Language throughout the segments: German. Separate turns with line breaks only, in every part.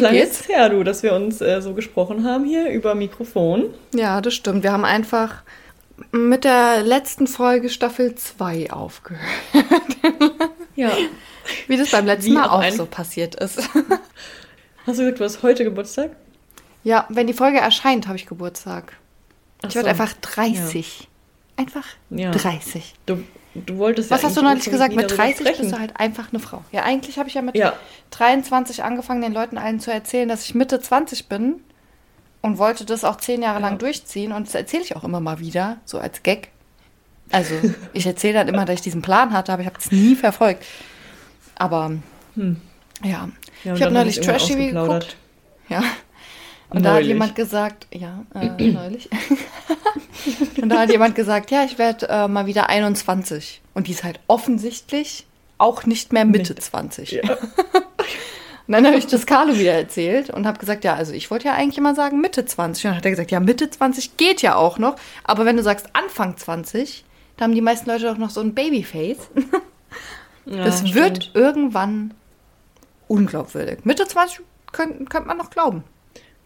Lange geht's? ist her, du, dass wir uns äh, so gesprochen haben hier über Mikrofon?
Ja, das stimmt. Wir haben einfach mit der letzten Folge Staffel 2 aufgehört. ja. Wie das beim letzten Wie Mal auch so passiert ist.
Hast du gesagt, du hast heute Geburtstag?
Ja, wenn die Folge erscheint, habe ich Geburtstag. Ach ich so. werde einfach 30. Einfach ja. 30.
Du, du wolltest
Was ja hast du neulich gesagt? Mit 30 bist du halt einfach eine Frau. Ja, eigentlich habe ich ja mit ja. 23 angefangen, den Leuten allen zu erzählen, dass ich Mitte 20 bin und wollte das auch zehn Jahre lang durchziehen. Und das erzähle ich auch immer mal wieder, so als Gag. Also, ich erzähle dann immer, dass ich diesen Plan hatte, aber ich habe es nie verfolgt. Aber, hm. ja. ich habe neulich Trash-TV geguckt. Ja. Und neulich. da hat jemand gesagt, ja, äh, neulich. Und da hat jemand gesagt, ja, ich werde äh, mal wieder 21. Und die ist halt offensichtlich auch nicht mehr Mitte 20. Ja. Und dann habe ich das Carlo wieder erzählt und habe gesagt, ja, also ich wollte ja eigentlich immer sagen Mitte 20. Und dann hat er gesagt, ja, Mitte 20 geht ja auch noch. Aber wenn du sagst Anfang 20, da haben die meisten Leute doch noch so ein Babyface. Ja, das stimmt. wird irgendwann unglaubwürdig. Mitte 20 könnte könnt man noch glauben.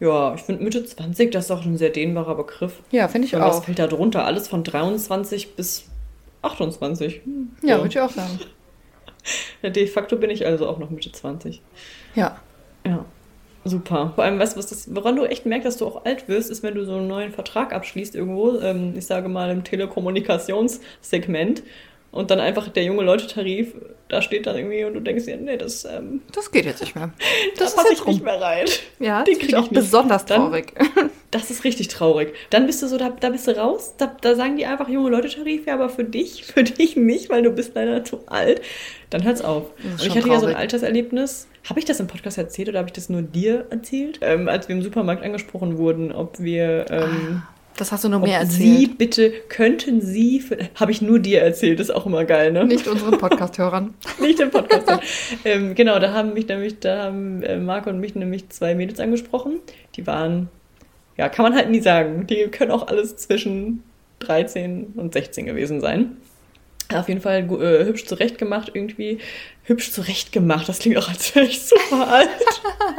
Ja, ich finde Mitte 20, das ist auch ein sehr dehnbarer Begriff.
Ja, finde ich Und auch.
Was fällt da drunter? Alles von 23 bis 28.
Hm, ja, ja. würde ich auch sagen.
Ja, de facto bin ich also auch noch Mitte 20.
Ja.
Ja. Super. Vor allem, weißt du, was das, woran du echt merkst, dass du auch alt wirst, ist, wenn du so einen neuen Vertrag abschließt irgendwo, ähm, ich sage mal im Telekommunikationssegment und dann einfach der junge Leute-Tarif, da steht dann irgendwie und du denkst dir, nee, das. Ähm,
das geht jetzt nicht mehr.
Das da passe ich nicht mehr rein.
Ja, Den kriege ich auch nicht. besonders traurig.
Dann, das ist richtig traurig. Dann bist du so, da, da bist du raus, da, da sagen die einfach junge Leute-Tarif, ja, aber für dich, für dich nicht, weil du bist leider zu alt. Dann hört's auf. Und ich hatte traurig. ja so ein Alterserlebnis. Habe ich das im Podcast erzählt oder habe ich das nur dir erzählt? Ähm, als wir im Supermarkt angesprochen wurden, ob wir. Ähm, ah
das hast du nur mehr erzählt.
Sie bitte, könnten Sie, habe ich nur dir erzählt, ist auch immer geil, ne?
Nicht unseren Podcast-Hörern.
Nicht den Podcast-Hörern. ähm, genau, da haben mich nämlich, da haben äh, Marco und mich nämlich zwei Mädels angesprochen. Die waren, ja, kann man halt nie sagen. Die können auch alles zwischen 13 und 16 gewesen sein. Auf jeden Fall äh, hübsch zurechtgemacht irgendwie hübsch zurechtgemacht. Das klingt auch, als wäre ich super alt.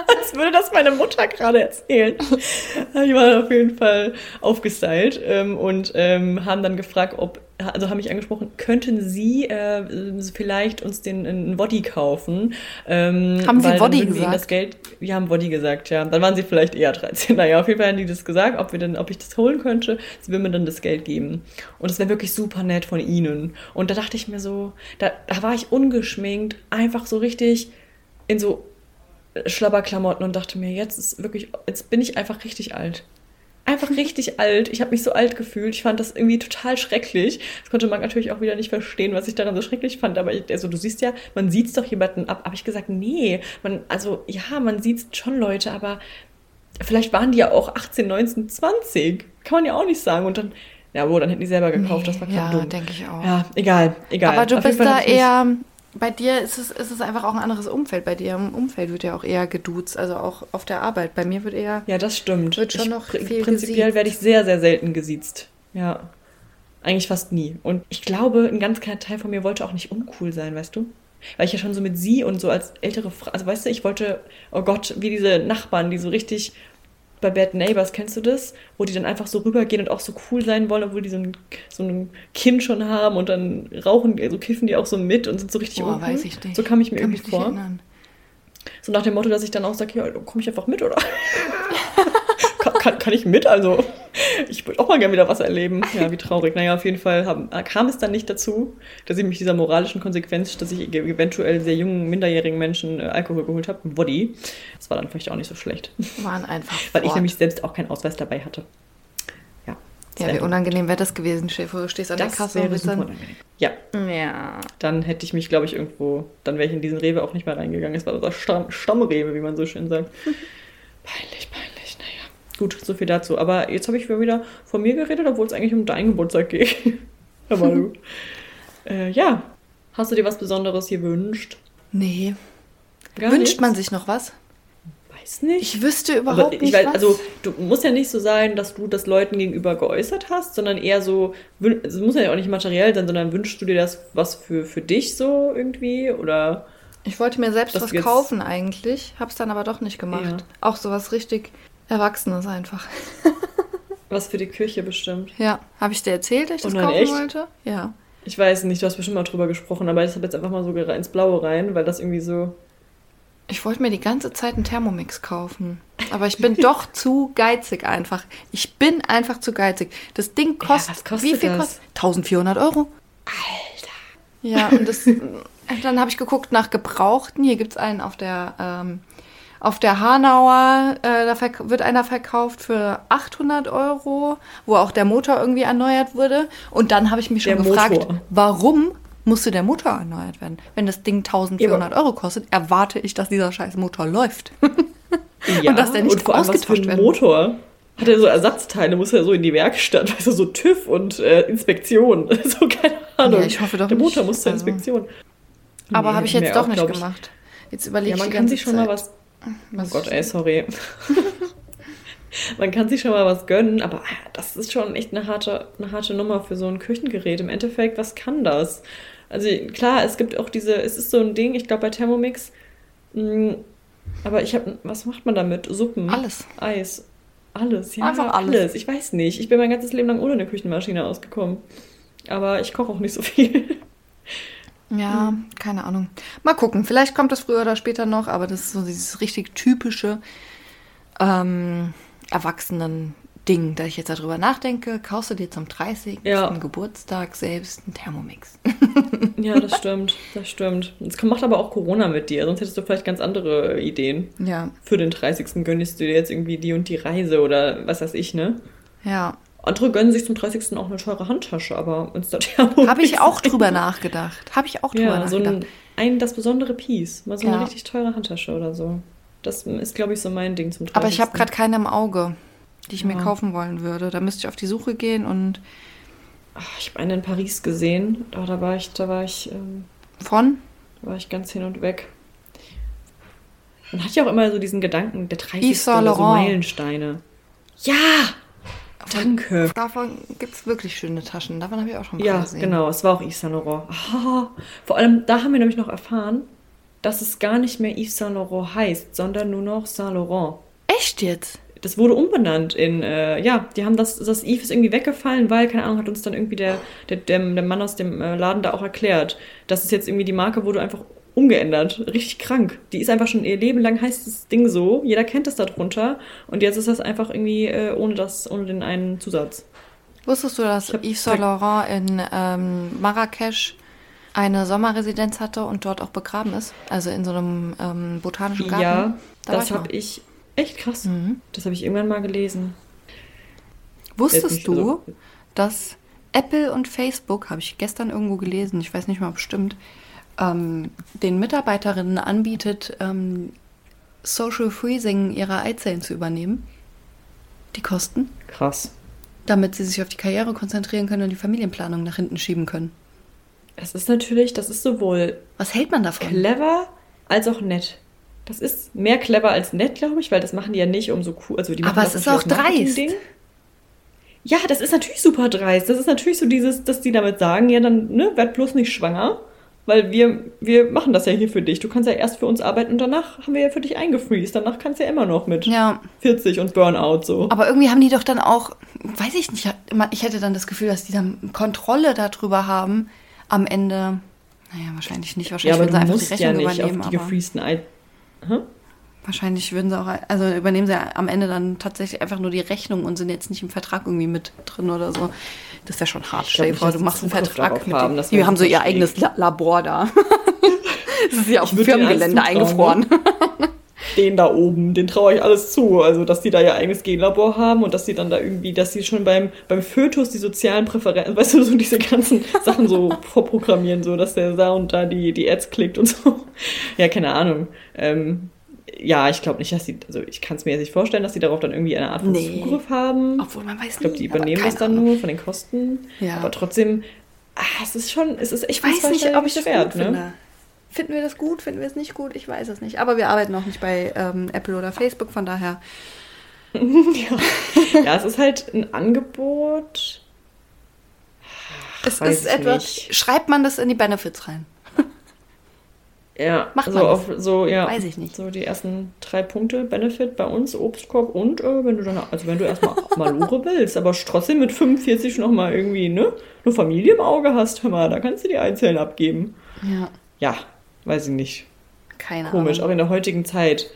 als würde das meine Mutter gerade erzählen. Die waren auf jeden Fall aufgestylt ähm, und ähm, haben dann gefragt, ob, also haben mich angesprochen, könnten Sie äh, vielleicht uns den einen Woddy kaufen?
Ähm, haben Sie Woddy gesagt?
Das Geld, wir haben Woddy gesagt, ja. Dann waren sie vielleicht eher 13. Naja, auf jeden Fall haben die das gesagt, ob wir denn, ob ich das holen könnte. Sie würden mir dann das Geld geben. Und das wäre wirklich super nett von ihnen. Und da dachte ich mir so, da, da war ich ungeschminkt einfach so richtig in so Schlabberklamotten und dachte mir, jetzt ist wirklich, jetzt bin ich einfach richtig alt. Einfach richtig alt. Ich habe mich so alt gefühlt. Ich fand das irgendwie total schrecklich. Das konnte man natürlich auch wieder nicht verstehen, was ich daran so schrecklich fand. Aber ich, also du siehst ja, man sieht es doch jemanden ab. Habe ich gesagt, nee, man, also ja, man sieht schon Leute, aber vielleicht waren die ja auch 18, 19, 20. Kann man ja auch nicht sagen. Und dann, ja, wo, dann hätten die selber gekauft. Nee, das war
klar. Ja, denke ich auch.
Ja, egal, egal.
Aber du Auf bist da eher bei dir ist es, ist es einfach auch ein anderes Umfeld. Bei dir im Umfeld wird ja auch eher geduzt, also auch auf der Arbeit. Bei mir wird eher.
Ja, das stimmt.
Wird schon ich, noch viel
Prinzipiell werde ich sehr, sehr selten gesiezt. Ja. Eigentlich fast nie. Und ich glaube, ein ganz kleiner Teil von mir wollte auch nicht uncool sein, weißt du? Weil ich ja schon so mit sie und so als ältere Frau, also weißt du, ich wollte, oh Gott, wie diese Nachbarn, die so richtig bei Bad Neighbors, kennst du das? Wo die dann einfach so rübergehen und auch so cool sein wollen, obwohl die so ein, so ein Kind schon haben und dann rauchen, also kiffen die auch so mit und sind so richtig
Boah, weiß ich nicht.
So kam ich mir kann irgendwie vor. Erinnern. So nach dem Motto, dass ich dann auch sage, ja, komme ich einfach mit, oder? kann, kann, ich mit? Also, ich würde auch mal gerne wieder was erleben. Ja, wie traurig. Naja, auf jeden Fall haben, kam es dann nicht dazu, dass ich mich dieser moralischen Konsequenz, dass ich eventuell sehr jungen, minderjährigen Menschen äh, Alkohol geholt habe, Body. Das war dann vielleicht auch nicht so schlecht.
Waren einfach.
Weil ich nämlich selbst auch keinen Ausweis dabei hatte. Ja.
Ja, wie unangenehm wäre das gewesen, Schäfer. Du stehst an das der Kasse
wäre und dann. Unangenehm. Ja.
Ja.
Dann hätte ich mich, glaube ich, irgendwo, dann wäre ich in diesen Rewe auch nicht mehr reingegangen. Es war unser Stamm, Stammrewe, wie man so schön sagt. peinlich, peinlich. Gut, so viel dazu. Aber jetzt habe ich wieder von mir geredet, obwohl es eigentlich um deinen Geburtstag geht. Aber du. äh, ja. Hast du dir was Besonderes gewünscht?
Nee. Gar Wünscht nichts? man sich noch was?
Weiß nicht.
Ich wüsste überhaupt
ich
nicht.
Weiß, was. Also, du musst ja nicht so sein, dass du das Leuten gegenüber geäußert hast, sondern eher so, es muss ja auch nicht materiell sein, sondern wünschst du dir das was für, für dich so irgendwie? Oder
Ich wollte mir selbst was kaufen eigentlich, hab's dann aber doch nicht gemacht. Ja. Auch sowas richtig Erwachsenes einfach.
was für die Küche bestimmt.
Ja, habe ich dir erzählt, dass ich das oh kaufen echt? wollte? Ja.
Ich weiß nicht, du hast bestimmt mal drüber gesprochen, aber ich habe jetzt einfach mal so ins Blaue rein, weil das irgendwie so.
Ich wollte mir die ganze Zeit einen Thermomix kaufen. Aber ich bin doch zu geizig einfach. Ich bin einfach zu geizig. Das Ding kostet. Ja, kostet wie viel das? kostet? 1400 Euro. Alter. Ja, und das. dann habe ich geguckt nach Gebrauchten. Hier gibt es einen auf der. Ähm, auf der Hanauer äh, da wird einer verkauft für 800 Euro, wo auch der Motor irgendwie erneuert wurde. Und dann habe ich mich schon der gefragt, Motor. warum musste der Motor erneuert werden? Wenn das Ding 1400 ja. Euro kostet, erwarte ich, dass dieser scheiß Motor läuft.
ja, und dass der nicht und vor allem was für ein Motor. Hat er so Ersatzteile, muss er so in die Werkstatt, weißt du, so TÜV und äh, Inspektion. so, keine Ahnung. Ja, ich hoffe doch Der Motor nicht. muss zur also. Inspektion.
Aber nee, habe ich jetzt doch nicht gemacht. Jetzt überlege
ja,
ich
man kann sich schon Zeit. mal was was oh Gott, ey, sorry. Man kann sich schon mal was gönnen, aber ah, das ist schon echt eine harte, eine harte Nummer für so ein Küchengerät. Im Endeffekt, was kann das? Also klar, es gibt auch diese, es ist so ein Ding, ich glaube bei Thermomix, mh, mm, aber ich habe, was macht man damit? Suppen? Alles. Eis. Alles, ja. Einfach alles. alles. Ich weiß nicht. Ich bin mein ganzes Leben lang ohne eine Küchenmaschine ausgekommen. Aber ich koche auch nicht so viel.
Ja, hm. keine Ahnung. Mal gucken. Vielleicht kommt das früher oder später noch, aber das ist so dieses richtig typische ähm, Erwachsenen-Ding, da ich jetzt darüber nachdenke. Kaufst du dir zum 30. Ja. Geburtstag selbst einen Thermomix?
ja, das stimmt. Das stimmt. Es macht aber auch Corona mit dir, sonst hättest du vielleicht ganz andere Ideen. Ja. Für den 30. gönnst du dir jetzt irgendwie die und die Reise oder was weiß ich, ne? Ja. Andere gönnen sich zum 30. auch eine teure Handtasche, aber
Insta-Thermomix. Habe ich auch drüber nachgedacht. Habe ich auch drüber ja, nachgedacht.
So ein, ein, das besondere Piece. Mal so ja. eine richtig teure Handtasche oder so. Das ist, glaube ich, so mein Ding zum
30. Aber ich habe gerade keine im Auge, die ich ja. mir kaufen wollen würde. Da müsste ich auf die Suche gehen und.
Ach, ich habe eine in Paris gesehen. Da, da war ich, da war ich. Ähm,
Von?
Da war ich ganz hin und weg. Man hat ja auch immer so diesen Gedanken, der 30. Yves Saint Laurent. So Meilensteine. Ja!
Danke. Davon gibt es wirklich schöne Taschen. Davon habe ich auch schon
mal ja, gesehen. Ja, genau. Es war auch Yves Saint Laurent. Oh, vor allem, da haben wir nämlich noch erfahren, dass es gar nicht mehr Yves Saint Laurent heißt, sondern nur noch Saint Laurent.
Echt jetzt?
Das wurde umbenannt in, äh, ja, die haben das, das Yves ist irgendwie weggefallen, weil, keine Ahnung, hat uns dann irgendwie der, der, der, der Mann aus dem äh, Laden da auch erklärt. Das ist jetzt irgendwie die Marke, wurde einfach umgeändert. Richtig krank. Die ist einfach schon ihr Leben lang heißt das Ding so. Jeder kennt es darunter. Und jetzt ist das einfach irgendwie äh, ohne das, ohne den einen Zusatz.
Wusstest du, dass Yves Saint Laurent in ähm, Marrakesch eine Sommerresidenz hatte und dort auch begraben ist? Also in so einem ähm, botanischen Garten? Ja,
da das habe ich. Echt krass. Mhm. Das habe ich irgendwann mal gelesen.
Wusstest du, dass Apple und Facebook, habe ich gestern irgendwo gelesen, ich weiß nicht mal bestimmt, ähm, den Mitarbeiterinnen anbietet, ähm, Social Freezing ihrer Eizellen zu übernehmen. Die Kosten.
Krass.
Damit sie sich auf die Karriere konzentrieren können und die Familienplanung nach hinten schieben können.
Es ist natürlich, das ist sowohl.
Was hält man davon?
Clever als auch nett. Das ist mehr clever als nett, glaube ich, weil das machen die ja nicht um so cool. Also die
Aber es ist auch dreist.
Ja, das ist natürlich super dreist. Das ist natürlich so dieses, dass die damit sagen, ja, dann, ne, werd bloß nicht schwanger. Weil wir, wir machen das ja hier für dich. Du kannst ja erst für uns arbeiten und danach haben wir ja für dich eingefriest. Danach kannst du ja immer noch mit ja. 40 und Burnout so.
Aber irgendwie haben die doch dann auch, weiß ich nicht, ich hätte dann das Gefühl, dass die dann Kontrolle darüber haben am Ende. Naja, wahrscheinlich nicht. Wahrscheinlich ja, aber würden sie einfach die Rechnung ja nicht übernehmen. Auf die gefriesten Ei hm? Wahrscheinlich würden sie auch, also übernehmen sie am Ende dann tatsächlich einfach nur die Rechnung und sind jetzt nicht im Vertrag irgendwie mit drin oder so. Das wäre schon hart. Stell dir vor, du machst einen Vertrag mit haben, Die haben so ihr eigenes Labor da. das ist ja auf dem Firmengelände eingefroren.
Den da oben, den traue ich alles zu. Also, dass die da ihr eigenes Genlabor haben und dass sie dann da irgendwie, dass sie schon beim, beim Fötus die sozialen Präferenzen, weißt du, so diese ganzen Sachen so vorprogrammieren, so dass der da und da die, die Ads klickt und so. Ja, keine Ahnung. Ähm, ja, ich glaube nicht, dass die, also ich kann es mir jetzt nicht vorstellen, dass die darauf dann irgendwie eine Art von nee. Zugriff haben. Obwohl man weiß nicht. Ich glaube, die übernehmen das dann Ahnung. nur von den Kosten. Ja. Aber trotzdem, ah, es ist schon, es ist,
ich weiß nicht, ob ich das wert, gut ne? finde. Finden wir das gut, finden wir es nicht gut? Ich weiß es nicht. Aber wir arbeiten auch nicht bei ähm, Apple oder Facebook, von daher.
ja. ja, es ist halt ein Angebot.
Ach, es ist etwas. Nicht. Schreibt man das in die Benefits rein?
Ja, macht man auf so ja, weiß ich nicht. So die ersten drei Punkte Benefit bei uns Obstkorb und äh, wenn du dann also wenn du erstmal Malure willst, aber trotzdem mit 45 noch mal irgendwie ne eine Familie im Auge hast, hör mal, da kannst du die Einzelnen abgeben. Ja. Ja, weiß ich nicht. Keine Komisch, Ahnung. auch in der heutigen Zeit.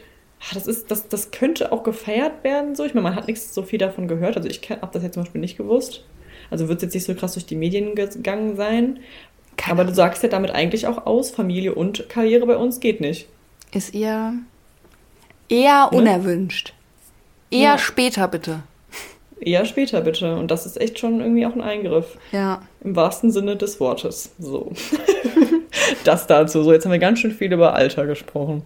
Das ist das das könnte auch gefeiert werden so. Ich meine, man hat nichts so viel davon gehört, also ich habe das jetzt zum Beispiel nicht gewusst. Also wird es jetzt nicht so krass durch die Medien gegangen sein. Keine Aber du sagst ja damit eigentlich auch aus, Familie und Karriere bei uns geht nicht.
Ist eher, eher ne? unerwünscht. Eher ja. später bitte.
Eher später bitte. Und das ist echt schon irgendwie auch ein Eingriff. Ja. Im wahrsten Sinne des Wortes. So. das dazu. So, jetzt haben wir ganz schön viel über Alter gesprochen.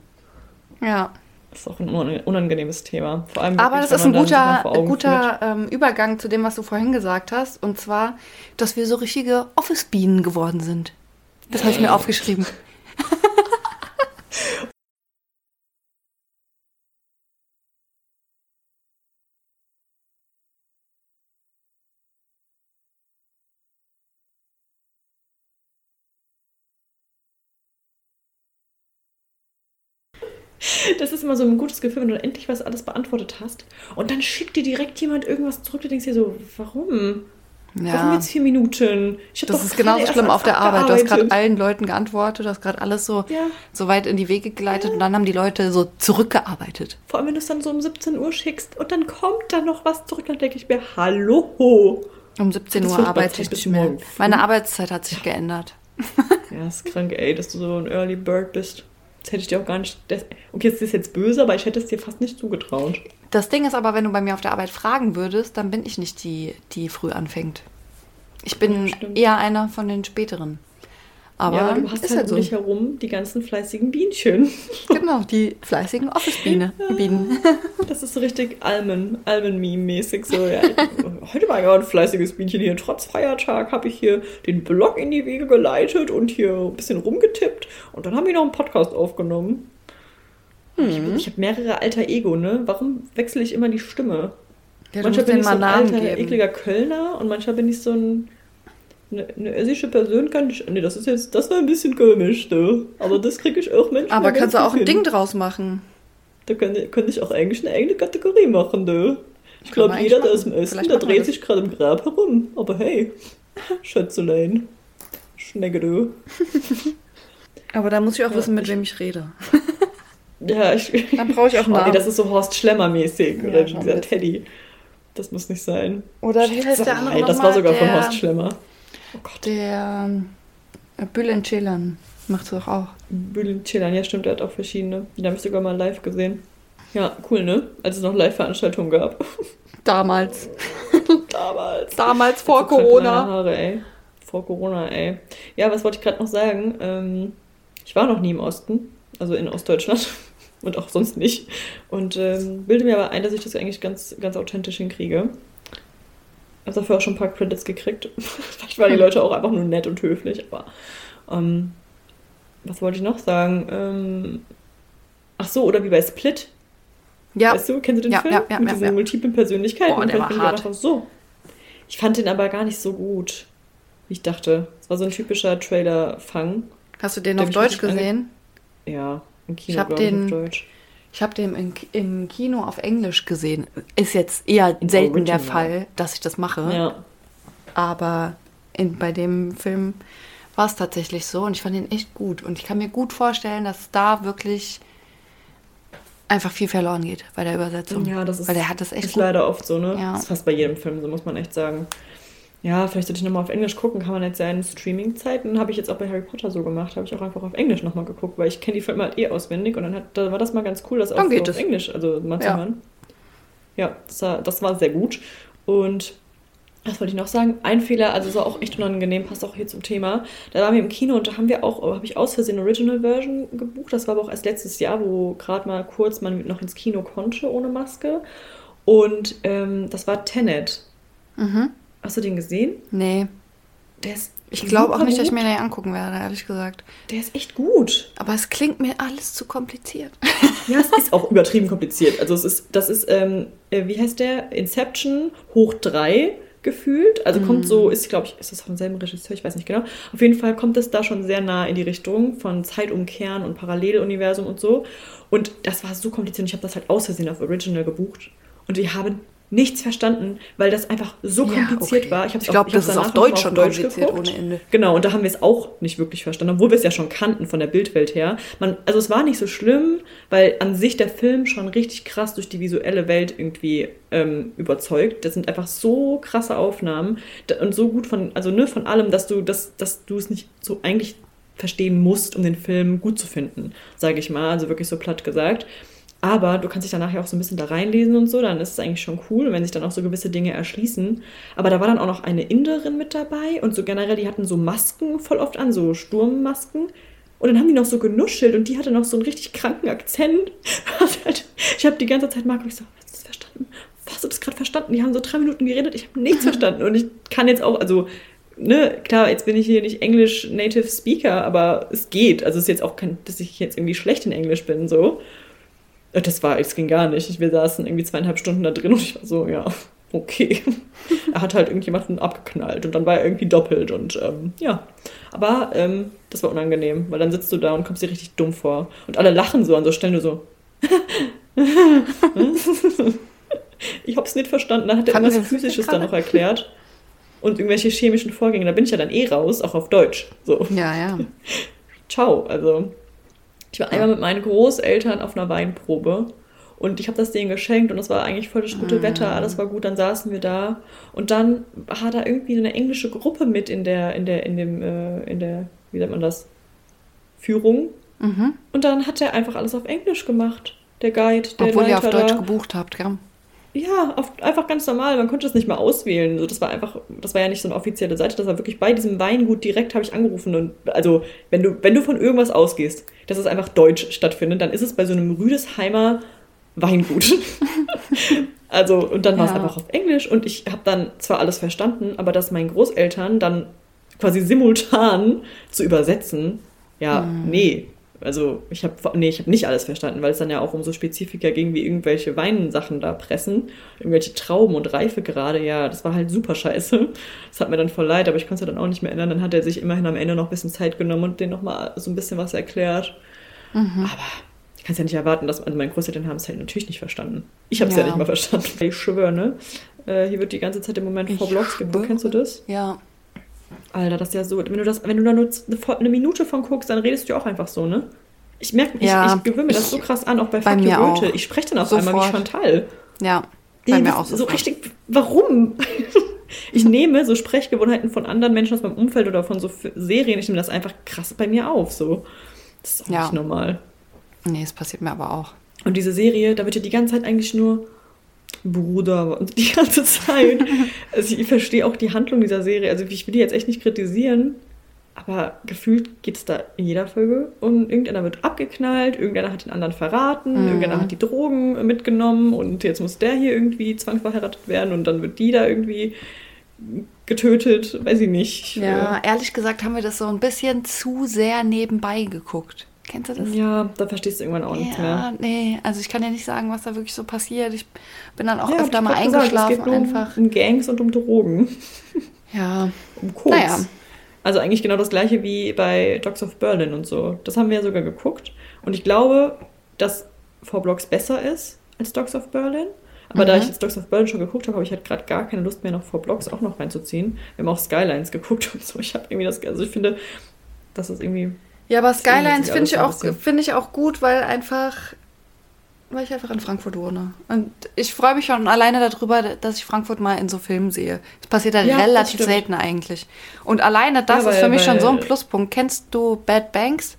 Ja. Das ist auch ein unangenehmes Thema. Vor allem Aber das ist ein
guter, guter ähm, Übergang zu dem, was du vorhin gesagt hast. Und zwar, dass wir so richtige Office-Bienen geworden sind. Das habe ich mir aufgeschrieben.
Das ist immer so ein gutes Gefühl, wenn du endlich was alles beantwortet hast und dann schickt dir direkt jemand irgendwas zurück. Du denkst dir so, warum? Ja. Warum jetzt vier Minuten?
das ist genauso schlimm auf der Arbeit. Du hast gerade allen Leuten geantwortet, du hast gerade alles so, ja. so weit in die Wege geleitet ja. und dann haben die Leute so zurückgearbeitet.
Vor allem, wenn du es dann so um 17 Uhr schickst und dann kommt da noch was zurück, dann denke ich mir, hallo.
Um 17 Uhr arbeite ich nicht mehr. Meine Arbeitszeit hat sich geändert.
Ja, ist krank, ey, dass du so ein Early Bird bist. Das hätte ich dir auch gar nicht. Das, okay, es ist jetzt böse, aber ich hätte es dir fast nicht zugetraut.
Das Ding ist aber, wenn du bei mir auf der Arbeit fragen würdest, dann bin ich nicht die, die früh anfängt. Ich bin ja, eher einer von den späteren.
Aber ja, du hast halt, halt um dich herum die ganzen fleißigen Bienchen.
Genau, die fleißigen Office-Biene. Bienen.
Das ist so richtig Almen, Almen-Meme-mäßig. So, ja, heute war ja ein fleißiges Bienchen hier. Trotz Feiertag habe ich hier den Blog in die Wege geleitet und hier ein bisschen rumgetippt. Und dann haben wir noch einen Podcast aufgenommen. Hm. Ich, ich habe mehrere alter Ego, ne? Warum wechsle ich immer die Stimme? Ja, manchmal bin ich so ein alter, geben. ekliger Kölner und manchmal bin ich so ein eine, eine essische Person kann ich. Nee, das ist jetzt, das war ein bisschen komisch, ne? Aber das kriege ich auch
manchmal. Aber kannst du auch ein hin. Ding draus machen?
Da könnte, könnte ich auch eigentlich eine eigene Kategorie machen, ne? Ich glaube, jeder, der ist im Osten, der dreht sich gerade im Grab herum. Aber hey, Schätzelein. Schnecke, du.
Aber da muss ich auch ja, wissen, mit wem ich rede.
ja, ich. Dann brauche ich auch einen oh, nee, das ist so Horst Schlemmer-mäßig. Ja, oder dieser Teddy. Das muss nicht sein. Oder wie heißt der andere? Das war
sogar der... von Horst Schlemmer. Oh Gott. Der äh, Bülent Ceylan macht es doch auch.
Bülent Ceylan, ja stimmt, der hat auch verschiedene. Den habe ich sogar mal live gesehen. Ja, cool, ne? Als es noch Live-Veranstaltungen gab.
Damals.
Damals.
Damals vor Corona.
Haare, ey. Vor Corona, ey. Ja, was wollte ich gerade noch sagen? Ähm, ich war noch nie im Osten, also in Ostdeutschland und auch sonst nicht. Und ähm, bilde mir aber ein, dass ich das eigentlich ganz, ganz authentisch hinkriege. Ich habe dafür auch schon ein paar Credits gekriegt. Vielleicht waren die Leute auch einfach nur nett und höflich, aber ähm, was wollte ich noch sagen? Ähm, ach so, oder wie bei Split. Ja. Weißt du, kennst du den ja, Film? Ja, ja, Mit ja, diesen ja. multiplen Persönlichkeiten. Boah, der war hart. so. Ich fand den aber gar nicht so gut, wie ich dachte. Es war so ein typischer Trailer-Fang.
Hast du den auf Deutsch gesehen?
Ja,
im Kino, ich habe den, auf Deutsch. Ich habe den im, im, Kino auf Englisch gesehen. Ist jetzt eher in selten Original. der Fall, dass ich das mache. Ja. Aber in, bei dem Film war es tatsächlich so und ich fand ihn echt gut. Und ich kann mir gut vorstellen, dass da wirklich einfach viel verloren geht bei der Übersetzung. Ja, das ist, Weil der hat das echt
ist leider oft so, ne? Ja. Das ist fast bei jedem Film, so muss man echt sagen ja, vielleicht sollte ich nochmal auf Englisch gucken, kann man jetzt ja in Streaming-Zeiten, habe ich jetzt auch bei Harry Potter so gemacht, habe ich auch einfach auf Englisch nochmal geguckt, weil ich kenne die Filme halt eh auswendig und dann hat, da war das mal ganz cool, das auch so auf Englisch also mal zu ja. hören. Ja, das war, das war sehr gut. Und was wollte ich noch sagen? Ein Fehler, also so auch echt unangenehm, passt auch hier zum Thema. Da waren wir im Kino und da haben wir auch, habe ich aus Versehen Original Version gebucht. Das war aber auch erst letztes Jahr, wo gerade mal kurz man noch ins Kino konnte ohne Maske. Und ähm, das war Tenet. Mhm. Hast du den gesehen? Nee.
Der ist ich glaube auch nicht, dass ich mir den angucken werde, ehrlich gesagt.
Der ist echt gut.
Aber es klingt mir alles zu kompliziert.
Ja, es ist auch übertrieben kompliziert. Also es ist, das ist, ähm, äh, wie heißt der? Inception hoch 3 gefühlt. Also kommt so, ist, glaube ich, ist das vom selben Regisseur, ich weiß nicht genau. Auf jeden Fall kommt es da schon sehr nah in die Richtung von Zeitumkehren und Paralleluniversum und so. Und das war so kompliziert. Ich habe das halt aus Versehen auf Original gebucht. Und die haben nichts verstanden, weil das einfach so kompliziert ja, okay. war. Ich, ich glaube, das ist auf Deutsch schon Deutsch kompliziert geguckt. ohne Ende. Genau, und da haben wir es auch nicht wirklich verstanden, obwohl wir es ja schon kannten von der Bildwelt her. Man, also es war nicht so schlimm, weil an sich der Film schon richtig krass durch die visuelle Welt irgendwie ähm, überzeugt. Das sind einfach so krasse Aufnahmen und so gut von, also ne, von allem, dass du, dass, dass du es nicht so eigentlich verstehen musst, um den Film gut zu finden, sage ich mal. Also wirklich so platt gesagt. Aber du kannst dich dann nachher auch so ein bisschen da reinlesen und so, dann ist es eigentlich schon cool, wenn sich dann auch so gewisse Dinge erschließen. Aber da war dann auch noch eine Inderin mit dabei und so generell, die hatten so Masken voll oft an, so Sturmmasken. Und dann haben die noch so genuschelt und die hatte noch so einen richtig kranken Akzent. Halt, ich habe die ganze Zeit Marco, ich so, hast du das verstanden? Hast du das gerade verstanden? Die haben so drei Minuten geredet, ich habe nichts verstanden. Und ich kann jetzt auch, also ne, klar, jetzt bin ich hier nicht Englisch Native Speaker, aber es geht. Also es ist jetzt auch kein, dass ich jetzt irgendwie schlecht in Englisch bin, so. Das war, es ging gar nicht. Wir saßen irgendwie zweieinhalb Stunden da drin und ich war so, ja, okay. er hat halt irgendjemanden abgeknallt und dann war er irgendwie doppelt und ähm, ja. Aber ähm, das war unangenehm, weil dann sitzt du da und kommst dir richtig dumm vor. Und alle lachen so an so Stellen, du so. ich hab's nicht verstanden. Dann hat er irgendwas Physisches dann noch erklärt. Und irgendwelche chemischen Vorgänge. Da bin ich ja dann eh raus, auch auf Deutsch. So.
Ja, ja.
Ciao. Also, ich war einmal mit meinen Großeltern auf einer Weinprobe und ich habe das denen geschenkt und es war eigentlich voll das gute mm. Wetter, alles war gut, dann saßen wir da und dann war da irgendwie eine englische Gruppe mit in der, in der, in dem, äh, in der, wie nennt man das, Führung. Mhm. Und dann hat er einfach alles auf Englisch gemacht, der Guide, der
Obwohl Leiter ihr auf Deutsch da. gebucht habt, gell?
Ja, auf, einfach ganz normal. Man konnte es nicht mal auswählen. So, das war einfach, das war ja nicht so eine offizielle Seite. Das war wirklich bei diesem Weingut direkt habe ich angerufen. Und also, wenn du, wenn du von irgendwas ausgehst, dass es einfach Deutsch stattfindet, dann ist es bei so einem Rüdesheimer Weingut. also, und dann war es ja. einfach auf Englisch. Und ich habe dann zwar alles verstanden, aber dass meinen Großeltern dann quasi simultan zu übersetzen, ja, mhm. nee, also ich habe nee, ich habe nicht alles verstanden, weil es dann ja auch um so Spezifika ging, wie irgendwelche Weinsachen da pressen, irgendwelche Trauben und Reife gerade. Ja, das war halt super scheiße. Das hat mir dann voll leid, aber ich konnte es dann auch nicht mehr ändern. Dann hat er sich immerhin am Ende noch ein bisschen Zeit genommen und denen nochmal so ein bisschen was erklärt. Mhm. Aber ich kann es ja nicht erwarten, dass also meine Großeltern haben es halt natürlich nicht verstanden. Ich habe es ja. ja. nicht mal verstanden. Ich schwöre, ne? Äh, hier wird die ganze Zeit im Moment vor Blogs gebucht. Kennst du das?
Ja.
Alter, das ist ja so, wenn du das, wenn du da nur eine Minute von guckst, dann redest du ja auch einfach so, ne? Ich merke, ich, ja, ich gewöhne mir das so krass an, auch bei, bei mir Goethe. Auch. Ich spreche dann auf Sofort. einmal wie Chantal.
Ja, bei mir auch
so. So richtig, warum? ich nehme so Sprechgewohnheiten von anderen Menschen aus meinem Umfeld oder von so Serien, ich nehme das einfach krass bei mir auf, so. Das ist auch ja. nicht normal.
Nee, es passiert mir aber auch.
Und diese Serie, da wird ja die ganze Zeit eigentlich nur Bruder die ganze Zeit. also ich verstehe auch die Handlung dieser Serie. Also ich will die jetzt echt nicht kritisieren, aber gefühlt geht es da in jeder Folge und irgendeiner wird abgeknallt, irgendeiner hat den anderen verraten, mhm. irgendeiner hat die Drogen mitgenommen und jetzt muss der hier irgendwie zwangsverheiratet werden und dann wird die da irgendwie getötet, weiß ich nicht.
Ja, ehrlich gesagt haben wir das so ein bisschen zu sehr nebenbei geguckt. Kennst du das?
Ja, da verstehst du irgendwann auch ja, nichts mehr.
Nee, also ich kann ja nicht sagen, was da wirklich so passiert. Ich bin dann auch ja, öfter mal eingeschlafen gesagt, es geht einfach.
Um, um Gangs und um Drogen.
Ja.
Um Koks. Naja. Also eigentlich genau das gleiche wie bei Dogs of Berlin und so. Das haben wir ja sogar geguckt. Und ich glaube, dass Four Blocks besser ist als Dogs of Berlin. Aber mhm. da ich jetzt Dogs of Berlin schon geguckt habe, habe ich halt gerade gar keine Lust mehr, noch Four Blocks auch noch reinzuziehen. Wir haben auch Skylines geguckt und so. Ich habe irgendwie das, also ich finde, das ist irgendwie.
Ja, aber Skylines finde ich, auch, find ich auch gut, weil einfach weil ich einfach in Frankfurt wohne. Und ich freue mich schon alleine darüber, dass ich Frankfurt mal in so Filmen sehe. Das passiert halt ja relativ selten eigentlich. Und alleine das ja, weil, ist für mich schon so ein Pluspunkt. Kennst du Bad Banks?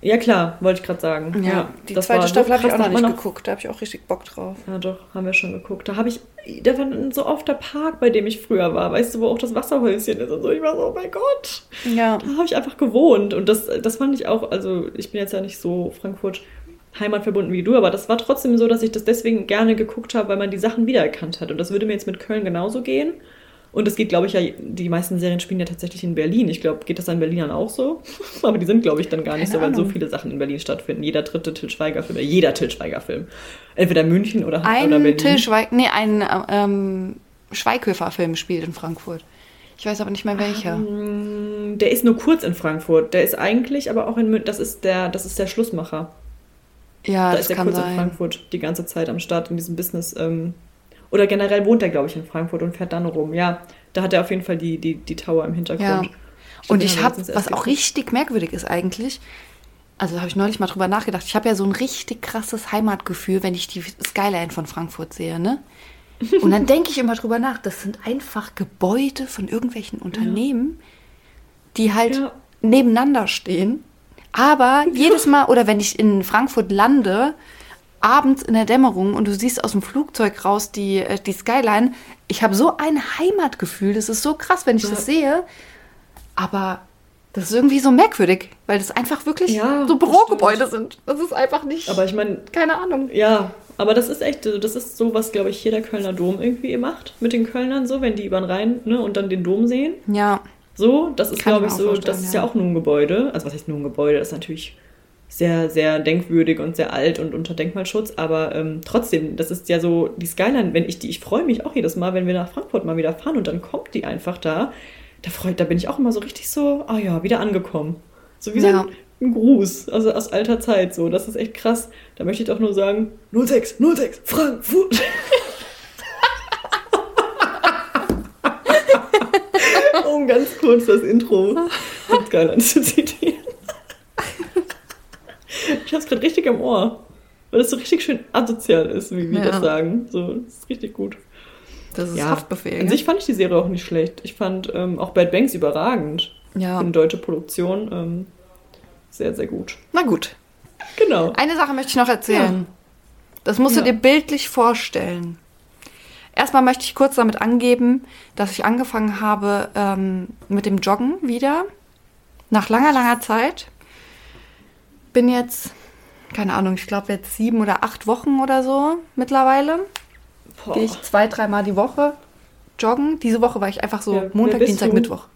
Ja, klar, wollte ich gerade sagen.
Ja, ja, die zweite Staffel habe ich auch noch nicht noch... geguckt. Da habe ich auch richtig Bock drauf.
Ja, doch, haben wir schon geguckt. Da habe ich, da war so oft der Park, bei dem ich früher war. Weißt du, wo auch das Wasserhäuschen ist und so. Ich war so, oh mein Gott.
Ja.
Da habe ich einfach gewohnt. Und das, das fand ich auch, also ich bin jetzt ja nicht so Frankfurt heimatverbunden wie du, aber das war trotzdem so, dass ich das deswegen gerne geguckt habe, weil man die Sachen wiedererkannt hat. Und das würde mir jetzt mit Köln genauso gehen. Und das geht, glaube ich, ja, die meisten Serien spielen ja tatsächlich in Berlin. Ich glaube, geht das an Berlinern auch so? aber die sind, glaube ich, dann gar nicht Keine so, weil Ahnung. so viele Sachen in Berlin stattfinden. Jeder dritte Till Schweiger-Film, jeder Till Schweiger-Film. Entweder München oder,
ein
oder
Berlin. Till Schweiger, nee, ein, ähm, Schweighöfer-Film spielt in Frankfurt. Ich weiß aber nicht mehr welcher. Um,
der ist nur kurz in Frankfurt. Der ist eigentlich aber auch in München. Das ist der, das ist der Schlussmacher. Ja, da das ist der kann kurz sein. in Frankfurt die ganze Zeit am Start in diesem Business. Ähm, oder generell wohnt er, glaube ich, in Frankfurt und fährt dann rum. Ja, da hat er auf jeden Fall die, die, die Tower im Hintergrund. Ja.
Und ich habe, was auch richtig merkwürdig ist eigentlich, also da habe ich neulich mal drüber nachgedacht, ich habe ja so ein richtig krasses Heimatgefühl, wenn ich die Skyline von Frankfurt sehe, ne? Und dann denke ich immer drüber nach, das sind einfach Gebäude von irgendwelchen Unternehmen, die halt ja. nebeneinander stehen. Aber ja. jedes Mal, oder wenn ich in Frankfurt lande, abends in der Dämmerung und du siehst aus dem Flugzeug raus die, äh, die Skyline, ich habe so ein Heimatgefühl. Das ist so krass, wenn ich ja. das sehe. Aber das ist irgendwie so merkwürdig, weil das einfach wirklich ja, so Bürogebäude sind. Das ist einfach nicht.
Aber ich meine.
Keine Ahnung.
Ja, aber das ist echt, das ist so, was, glaube ich, jeder Kölner Dom irgendwie macht mit den Kölnern so, wenn die über den Rhein ne, und dann den Dom sehen. Ja. So, das ist, glaube ich, so, das ist ja. ja auch nur ein Gebäude. Also was heißt nur ein Gebäude? Das ist natürlich sehr, sehr denkwürdig und sehr alt und unter Denkmalschutz, aber ähm, trotzdem, das ist ja so, die Skyline, wenn ich die, ich freue mich auch jedes Mal, wenn wir nach Frankfurt mal wieder fahren und dann kommt die einfach da da freut, da bin ich auch immer so richtig so, ah oh ja, wieder angekommen. So wie ja. so ein, Gruß, also aus alter Zeit so. Das ist echt krass. Da möchte ich doch nur sagen, 06, 06, Frankfurt. um ganz kurz das Intro mit Skyline zu zitieren. Ich hab's gerade richtig im Ohr. Weil das so richtig schön asozial ist, wie wir ja. das sagen. So, das ist richtig gut. Das ist ja, Haftbefehl. An sich fand ich die Serie auch nicht schlecht. Ich fand ähm, auch Bad Banks überragend. Ja. Eine deutsche Produktion. Ähm, sehr, sehr gut.
Na gut. Genau. Eine Sache möchte ich noch erzählen. Ja. Das musst du dir bildlich vorstellen. Erstmal möchte ich kurz damit angeben, dass ich angefangen habe ähm, mit dem Joggen wieder. Nach langer, langer Zeit. Bin jetzt, keine Ahnung, ich glaube jetzt sieben oder acht Wochen oder so mittlerweile gehe ich zwei, dreimal die Woche joggen. Diese Woche war ich einfach so ja, Montag, Dienstag, du? Mittwoch.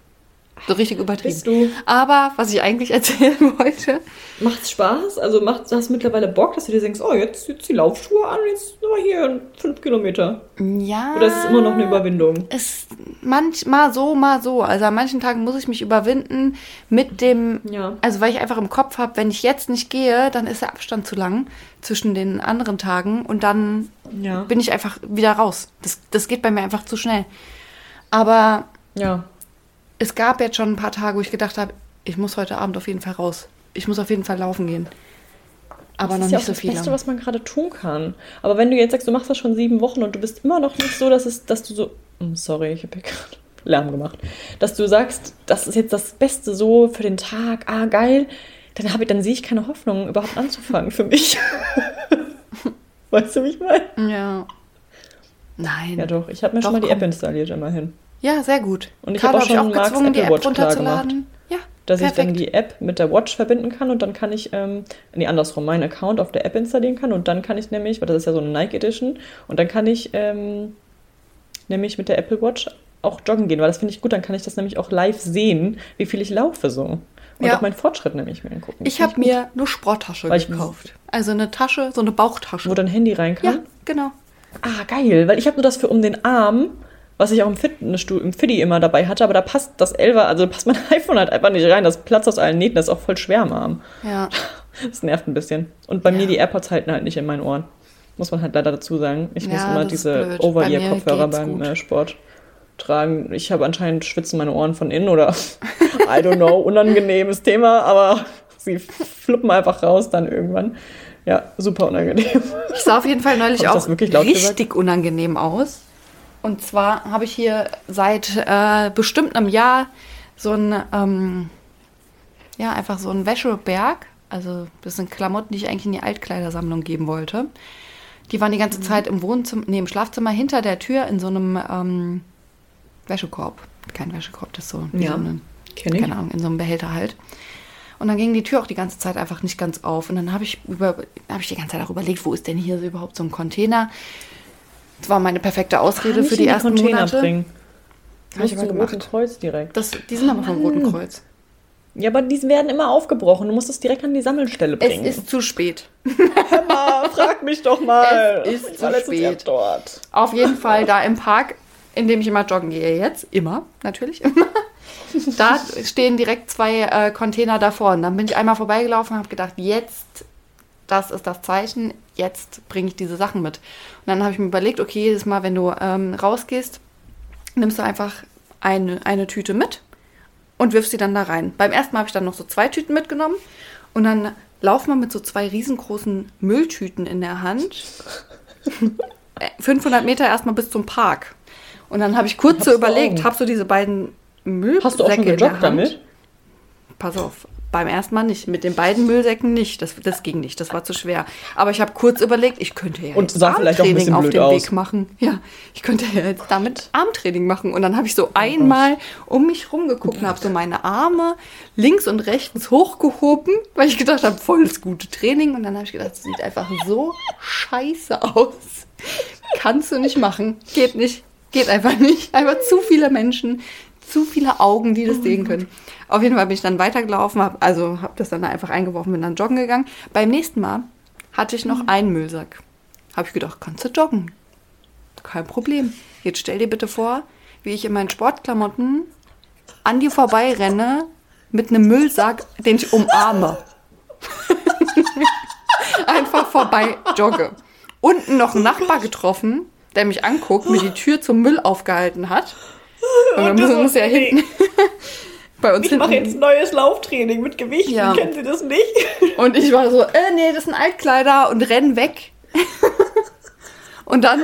So richtig übertrieben. Aber was ich eigentlich erzählen wollte.
Macht's Spaß? Also macht, hast du mittlerweile Bock, dass du dir denkst, oh, jetzt, jetzt die Laufschuhe an, jetzt sind wir hier fünf Kilometer. Ja. Oder ist es immer noch eine Überwindung?
Es manchmal so, mal so. Also an manchen Tagen muss ich mich überwinden mit dem, ja. also weil ich einfach im Kopf habe, wenn ich jetzt nicht gehe, dann ist der Abstand zu lang zwischen den anderen Tagen und dann ja. bin ich einfach wieder raus. Das, das geht bei mir einfach zu schnell. Aber ja es gab jetzt schon ein paar Tage, wo ich gedacht habe, ich muss heute Abend auf jeden Fall raus. Ich muss auf jeden Fall laufen gehen.
Aber das noch ist nicht ja auch so viel. Das Beste, was man gerade tun kann. Aber wenn du jetzt sagst, du machst das schon sieben Wochen und du bist immer noch nicht so, dass es, dass du so, oh, sorry, ich habe hier gerade Lärm gemacht, dass du sagst, das ist jetzt das Beste so für den Tag, ah geil, dann habe ich, dann sehe ich keine Hoffnung, überhaupt anzufangen für mich. weißt du, wie ich meine? Ja. Nein. Ja doch, ich habe mir doch, schon mal die App installiert, immerhin.
Ja, sehr gut. Und ich habe auch schon auch Marks
Apple die App Watch klar gemacht. Ja, dass perfekt. ich dann die App mit der Watch verbinden kann und dann kann ich, ähm, nee, andersrum, meinen Account auf der App installieren kann und dann kann ich nämlich, weil das ist ja so eine Nike Edition, und dann kann ich ähm, nämlich mit der Apple Watch auch joggen gehen, weil das finde ich gut, dann kann ich das nämlich auch live sehen, wie viel ich laufe so. Und ja. auch meinen Fortschritt nämlich mir angucken.
Ich habe mir eine Sporttasche weil gekauft. Also eine Tasche, so eine Bauchtasche.
Wo dein Handy rein kann?
Ja, genau.
Ah, geil, weil ich habe nur das für um den Arm was ich auch im Fitnessstudio, im Fiddy immer dabei hatte, aber da passt das 11 also passt mein iPhone halt einfach nicht rein. Das platzt aus allen Nähten, das ist auch voll schwer am Arm. Ja. Das nervt ein bisschen. Und bei ja. mir die AirPods halten halt nicht in meinen Ohren. Muss man halt leider dazu sagen. Ich ja, muss immer diese Over-Ear-Kopfhörer bei beim äh, Sport tragen. Ich habe anscheinend schwitzen meine Ohren von innen oder I don't know, unangenehmes Thema, aber sie fluppen einfach raus dann irgendwann. Ja, super unangenehm.
Ich sah auf jeden Fall neulich auch richtig gesagt? unangenehm aus. Und zwar habe ich hier seit äh, bestimmt einem Jahr so ein, ähm, ja, einfach so ein Wäscheberg. Also das sind Klamotten, die ich eigentlich in die Altkleidersammlung geben wollte. Die waren die ganze mhm. Zeit im Wohnzimmer, nee, im Schlafzimmer hinter der Tür in so einem ähm, Wäschekorb. Kein Wäschekorb, das ist so, ja, so eine, keine Ahnung, in so einem Behälter halt. Und dann ging die Tür auch die ganze Zeit einfach nicht ganz auf. Und dann habe ich, über, hab ich die ganze Zeit auch überlegt, wo ist denn hier überhaupt so ein Container? Das war meine perfekte Ausrede für die, die ersten Container Monate. Bringen.
Habe ich aber gemacht. Roten Kreuz direkt.
Das, die sind oh, aber vom Roten Kreuz.
Ja, aber die werden immer aufgebrochen. Du musst es direkt an die Sammelstelle bringen.
Es ist zu spät.
Hör mal, frag mich doch mal.
Es ist zu spät. Dort. Auf jeden Fall da im Park in dem ich immer joggen gehe jetzt, immer, natürlich immer, da stehen direkt zwei äh, Container davor. Und dann bin ich einmal vorbeigelaufen und habe gedacht, jetzt, das ist das Zeichen, jetzt bringe ich diese Sachen mit. Und dann habe ich mir überlegt, okay, jedes Mal, wenn du ähm, rausgehst, nimmst du einfach eine, eine Tüte mit und wirfst sie dann da rein. Beim ersten Mal habe ich dann noch so zwei Tüten mitgenommen und dann laufen wir mit so zwei riesengroßen Mülltüten in der Hand 500 Meter erstmal bis zum Park. Und dann habe ich kurz so überlegt, habe so diese beiden Müllsäcke Hast du auch schon gejoggt damit? Pass auf, beim ersten Mal nicht. Mit den beiden Müllsäcken nicht. Das, das ging nicht. Das war zu schwer. Aber ich habe kurz überlegt, ich könnte ja Und ein bisschen auf dem aus. Weg machen. Ja, ich könnte ja jetzt damit Armtraining machen. Und dann habe ich so oh einmal um mich rumgeguckt und habe so meine Arme links und rechts hochgehoben, weil ich gedacht habe, voll das gute Training. Und dann habe ich gedacht, das sieht einfach so scheiße aus. Kannst du nicht machen. Geht nicht. Geht einfach nicht. Einfach zu viele Menschen, zu viele Augen, die das oh sehen können. Auf jeden Fall bin ich dann weitergelaufen, hab, also habe das dann einfach eingeworfen, bin dann joggen gegangen. Beim nächsten Mal hatte ich noch mhm. einen Müllsack. Habe ich gedacht, kannst du joggen? Kein Problem. Jetzt stell dir bitte vor, wie ich in meinen Sportklamotten an dir vorbei renne mit einem Müllsack, den ich umarme. Einfach vorbei jogge. Unten noch einen Nachbar getroffen, der mich anguckt, mir die Tür zum Müll aufgehalten hat. Und dann muss, ja hinten.
bei uns ich mache jetzt neues Lauftraining mit Gewichten. Ja. Kennen Sie das nicht?
Und ich war so, äh, nee, das sind Altkleider und renn weg. und dann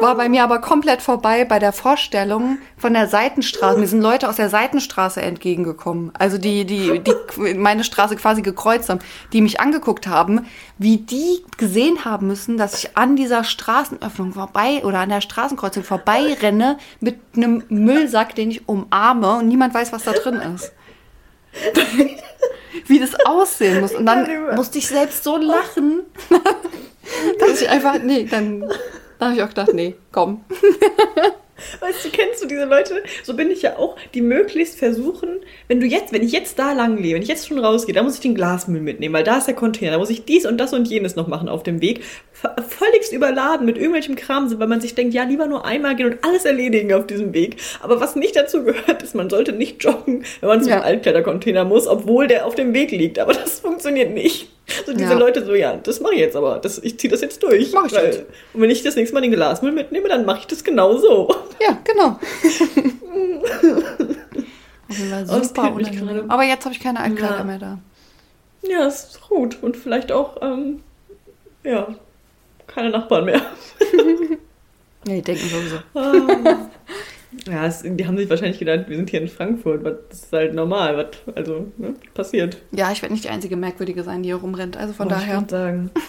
war bei mir aber komplett vorbei bei der Vorstellung von der Seitenstraße. Mir sind Leute aus der Seitenstraße entgegengekommen. Also die, die, die meine Straße quasi gekreuzt haben, die mich angeguckt haben, wie die gesehen haben müssen, dass ich an dieser Straßenöffnung vorbei oder an der Straßenkreuzung vorbei renne mit einem Müllsack, den ich umarme und niemand weiß, was da drin ist. wie das aussehen muss. Und dann musste ich selbst so lachen, dass ich einfach, nee, dann da habe ich auch gedacht, nee, komm.
Weißt du, kennst du diese Leute? So bin ich ja auch, die möglichst versuchen, wenn du jetzt, wenn ich jetzt da lang gehe, wenn ich jetzt schon rausgehe, da muss ich den Glasmüll mitnehmen, weil da ist der Container, da muss ich dies und das und jenes noch machen auf dem Weg. Völligst überladen mit irgendwelchem Kram sind, weil man sich denkt, ja, lieber nur einmal gehen und alles erledigen auf diesem Weg. Aber was nicht dazu gehört, ist, man sollte nicht joggen, wenn man zum ja. Altkleidercontainer muss, obwohl der auf dem Weg liegt. Aber das funktioniert nicht. So diese ja. Leute so, ja, das mache ich jetzt aber. Das, ich ziehe das jetzt durch. Mach ich weil, jetzt. Und wenn ich das nächste Mal den Glasmüll mitnehme, dann mache ich das genau so.
Ja, genau. super unangenehm. Aber jetzt habe ich keine Altkleider ja. mehr da.
Ja, ist gut. Und vielleicht auch, ähm, ja, keine Nachbarn mehr.
die denken sowieso.
Ja, es, die haben sich wahrscheinlich gedacht, wir sind hier in Frankfurt, das ist halt normal, was also ne, passiert.
Ja, ich werde nicht die einzige Merkwürdige sein, die hier rumrennt, also von oh, daher. Ich
sagen.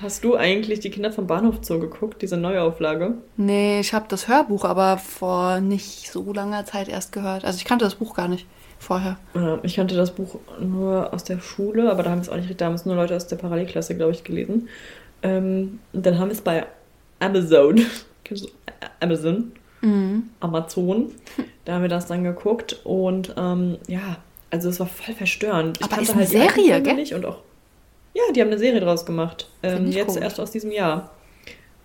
Hast du eigentlich die Kinder vom Bahnhof Zoo geguckt, diese Neuauflage?
Nee, ich habe das Hörbuch aber vor nicht so langer Zeit erst gehört. Also ich kannte das Buch gar nicht vorher.
Ja, ich kannte das Buch nur aus der Schule, aber da haben es auch nicht, da haben es nur Leute aus der Parallelklasse, glaube ich, gelesen. Ähm, und dann haben wir es bei Amazon, Amazon mhm. Amazon. Da haben wir das dann geguckt und ähm, ja, also es war voll verstörend. Ich
Aber ist eine halt Serie, gell?
Nicht und auch, ja, die haben eine Serie draus gemacht. Ähm, jetzt komisch. erst aus diesem Jahr.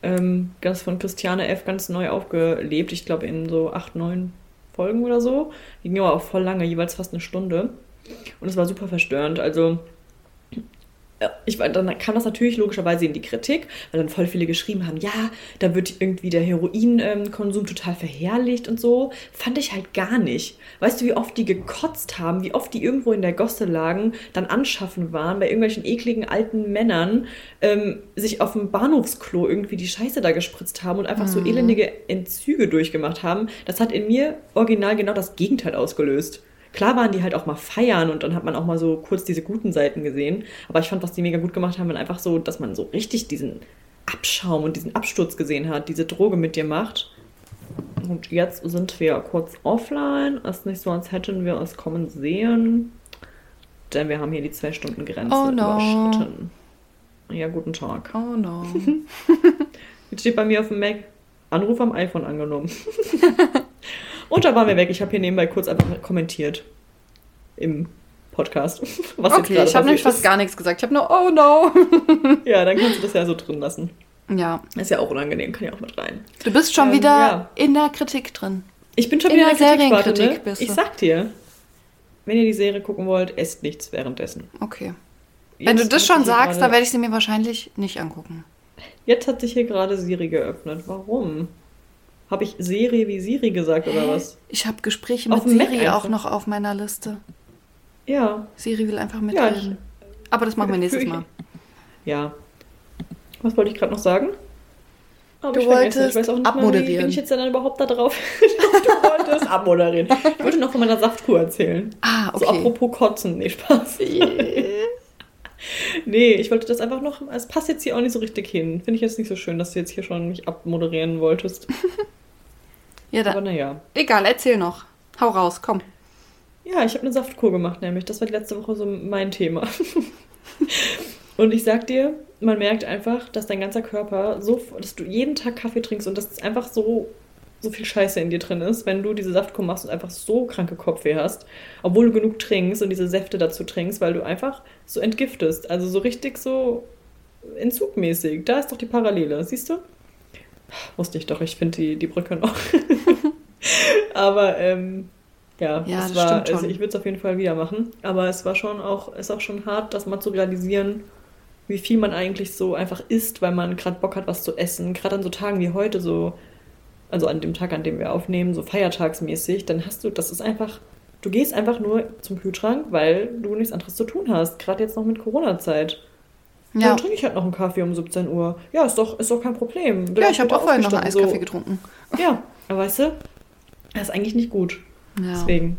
Ähm, ganz von Christiane F. ganz neu aufgelebt. Ich glaube in so acht, neun Folgen oder so. Die ging aber auch voll lange, jeweils fast eine Stunde. Und es war super verstörend. Also ich, dann kam das natürlich logischerweise in die Kritik, weil dann voll viele geschrieben haben, ja, da wird irgendwie der Heroinkonsum total verherrlicht und so. Fand ich halt gar nicht. Weißt du, wie oft die gekotzt haben, wie oft die irgendwo in der Gosse lagen, dann anschaffen waren, bei irgendwelchen ekligen alten Männern, ähm, sich auf dem Bahnhofsklo irgendwie die Scheiße da gespritzt haben und einfach mhm. so elendige Entzüge durchgemacht haben. Das hat in mir original genau das Gegenteil ausgelöst. Klar waren die halt auch mal feiern und dann hat man auch mal so kurz diese guten Seiten gesehen. Aber ich fand, was die mega gut gemacht haben, einfach so, dass man so richtig diesen Abschaum und diesen Absturz gesehen hat, diese Droge mit dir macht. Und jetzt sind wir kurz offline. Es ist nicht so, als hätten wir uns kommen sehen. Denn wir haben hier die zwei Stunden Grenze oh no. überschritten. Ja, guten Tag.
Oh no.
Jetzt steht bei mir auf dem Mac Anruf am iPhone angenommen. Und da waren wir weg. Ich habe hier nebenbei kurz einfach kommentiert. Im Podcast.
Was okay, ich habe nämlich fast gar nichts gesagt. Ich habe nur, oh no.
ja, dann kannst du das ja so drin lassen.
Ja.
Ist ja auch unangenehm, kann ja auch mit rein.
Du bist schon ähm, wieder ja. in der Kritik drin.
Ich bin schon in wieder in der Kritiksparte, ne? Bist du. Ich sag dir, wenn ihr die Serie gucken wollt, esst nichts währenddessen.
Okay. Jetzt wenn du das schon sagst, dann werde ich sie mir wahrscheinlich nicht angucken.
Jetzt hat sich hier gerade Siri geöffnet. Warum? Habe ich Serie wie Siri gesagt oder was?
Ich habe Gespräche mit Siri auch noch auf meiner Liste.
Ja.
Siri will einfach mitreden. Ja, Aber das machen wir nächstes Mal.
Ja. Was wollte ich gerade noch sagen?
Aber du ich wolltest ich abmoderieren. Mal, wie
bin ich jetzt dann überhaupt da drauf? du wolltest abmoderieren. Ich wollte noch von meiner Saftkur erzählen.
Ah, okay.
So apropos Kotzen. Nee, Spaß. nee, ich wollte das einfach noch. Es passt jetzt hier auch nicht so richtig hin. Finde ich jetzt nicht so schön, dass du jetzt hier schon mich abmoderieren wolltest.
Ja, dann. Aber naja. Egal, erzähl noch. Hau raus, komm.
Ja, ich habe eine Saftkur gemacht, nämlich. Das war die letzte Woche so mein Thema. und ich sag dir, man merkt einfach, dass dein ganzer Körper so, dass du jeden Tag Kaffee trinkst und dass es einfach so, so viel Scheiße in dir drin ist, wenn du diese Saftkur machst und einfach so kranke Kopfweh hast, obwohl du genug trinkst und diese Säfte dazu trinkst, weil du einfach so entgiftest. Also so richtig so entzugmäßig. Da ist doch die Parallele, siehst du? Wusste ich doch, ich finde die, die Brücke noch. Aber ähm, ja, ja es war, also ich würde es auf jeden Fall wieder machen. Aber es war schon auch, ist auch schon hart, das mal zu realisieren, wie viel man eigentlich so einfach isst, weil man gerade Bock hat, was zu essen. Gerade an so Tagen wie heute, so, also an dem Tag, an dem wir aufnehmen, so feiertagsmäßig, dann hast du, das ist einfach, du gehst einfach nur zum Kühlschrank, weil du nichts anderes zu tun hast. Gerade jetzt noch mit Corona-Zeit. Ja. Dann trinke ich halt noch einen Kaffee um 17 Uhr. Ja, ist doch, ist doch kein Problem.
Bin ja, ich habe auch vorhin noch einen Eiskaffee so. getrunken.
Ja, aber weißt du, das ist eigentlich nicht gut. Ja. Deswegen.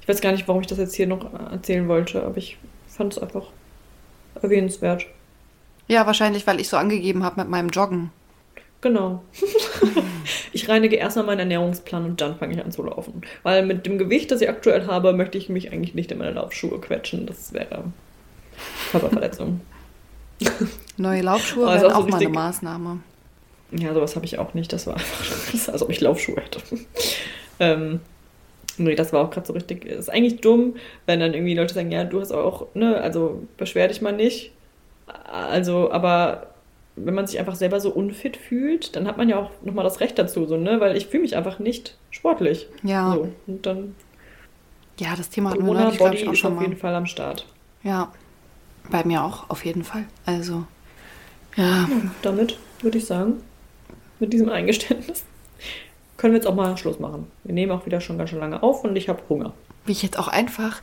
Ich weiß gar nicht, warum ich das jetzt hier noch erzählen wollte, aber ich fand es einfach erwähnenswert.
Ja, wahrscheinlich, weil ich so angegeben habe mit meinem Joggen.
Genau. ich reinige erstmal meinen Ernährungsplan und dann fange ich an zu laufen. Weil mit dem Gewicht, das ich aktuell habe, möchte ich mich eigentlich nicht in meine Laufschuhe quetschen. Das wäre Körperverletzung.
Neue Laufschuhe wären auch, so auch mal eine Maßnahme.
Ja, sowas habe ich auch nicht. Das war einfach, als ob ich Laufschuhe hätte. ähm, Nee, das war auch gerade so richtig. Ist eigentlich dumm, wenn dann irgendwie Leute sagen, ja, du hast auch, ne, also beschwer dich mal nicht. Also, aber wenn man sich einfach selber so unfit fühlt, dann hat man ja auch nochmal das Recht dazu, so, ne? Weil ich fühle mich einfach nicht sportlich.
Ja.
So, und dann.
Ja, das Thema hatten wir neulich, glaube ich, auch
schon
ist
auf jeden Fall am Start.
Ja. Bei mir auch, auf jeden Fall. Also, ja. ja
damit würde ich sagen, mit diesem Eingeständnis können wir jetzt auch mal Schluss machen. Wir nehmen auch wieder schon ganz schön lange auf und ich habe Hunger.
Wie ich jetzt auch einfach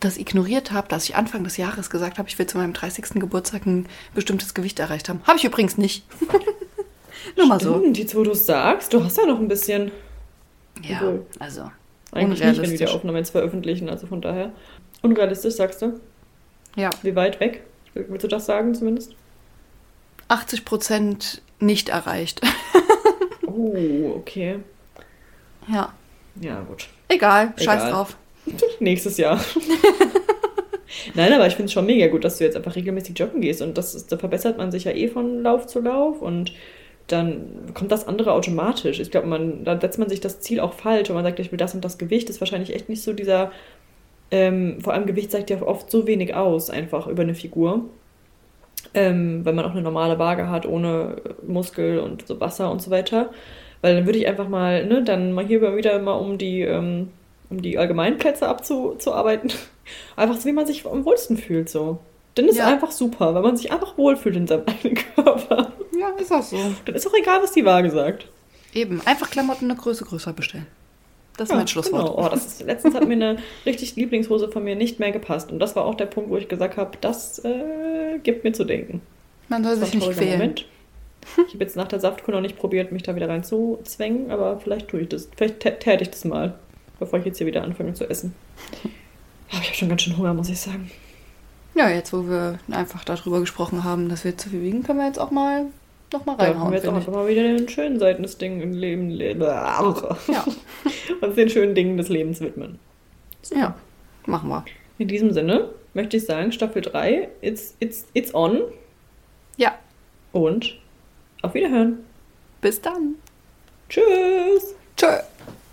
das ignoriert habe, dass ich Anfang des Jahres gesagt habe, ich will zu meinem 30. Geburtstag ein bestimmtes Gewicht erreicht haben. Habe ich übrigens nicht.
Nur mal so. Jetzt, wo du es sagst, du hast ja noch ein bisschen.
Ja, Obwohl, also.
Eigentlich nicht, wenn wir die Aufnahme jetzt veröffentlichen, also von daher. Unrealistisch, sagst du?
Ja.
Wie weit weg? Willst du das sagen zumindest?
80 Prozent nicht erreicht.
oh, okay.
Ja.
Ja, gut.
Egal, scheiß Egal. drauf.
Nächstes Jahr. Nein, aber ich finde es schon mega gut, dass du jetzt einfach regelmäßig joggen gehst und das ist, da verbessert man sich ja eh von Lauf zu Lauf und dann kommt das andere automatisch. Ich glaube, man, da setzt man sich das Ziel auch falsch und man sagt, ich will das und das Gewicht, das ist wahrscheinlich echt nicht so dieser, ähm, vor allem Gewicht sagt ja oft so wenig aus, einfach über eine Figur. Ähm, wenn man auch eine normale Waage hat, ohne Muskel und so Wasser und so weiter. Weil dann würde ich einfach mal, ne, dann mal hier wieder mal um die, ähm, um die Allgemeinplätze abzuarbeiten. Einfach so, wie man sich am wohlsten fühlt, so. Dann ist ja. einfach super, weil man sich einfach wohlfühlt in seinem eigenen Körper.
Ja, ist auch so.
Dann ist auch egal, was die Waage sagt.
Eben, einfach Klamotten eine Größe größer bestellen. Das ist ja, mein Schlusswort.
Genau. Oh, das ist, letztens hat mir eine richtig Lieblingshose von mir nicht mehr gepasst. Und das war auch der Punkt, wo ich gesagt habe, das äh, gibt mir zu denken.
Man soll sich nicht quälen. Moment.
Ich habe jetzt nach der Saftkur noch nicht probiert, mich da wieder reinzuzwängen, aber vielleicht tue ich das. Vielleicht täte ich das mal, bevor ich jetzt hier wieder anfange zu essen. Aber ich habe schon ganz schön Hunger, muss ich sagen.
Ja, jetzt wo wir einfach darüber gesprochen haben, dass wir zu viel wiegen, können wir jetzt auch mal noch mal reinhauen.
Da haben wir jetzt auch einfach mal wieder den schönen Seiten des Ding im Leben. Ja. Uns den schönen Dingen des Lebens widmen.
So. Ja, machen wir.
In diesem Sinne möchte ich sagen, Staffel 3, it's, it's, it's on.
Ja.
Und auf Wiederhören.
Bis dann.
Tschüss.
Tschö.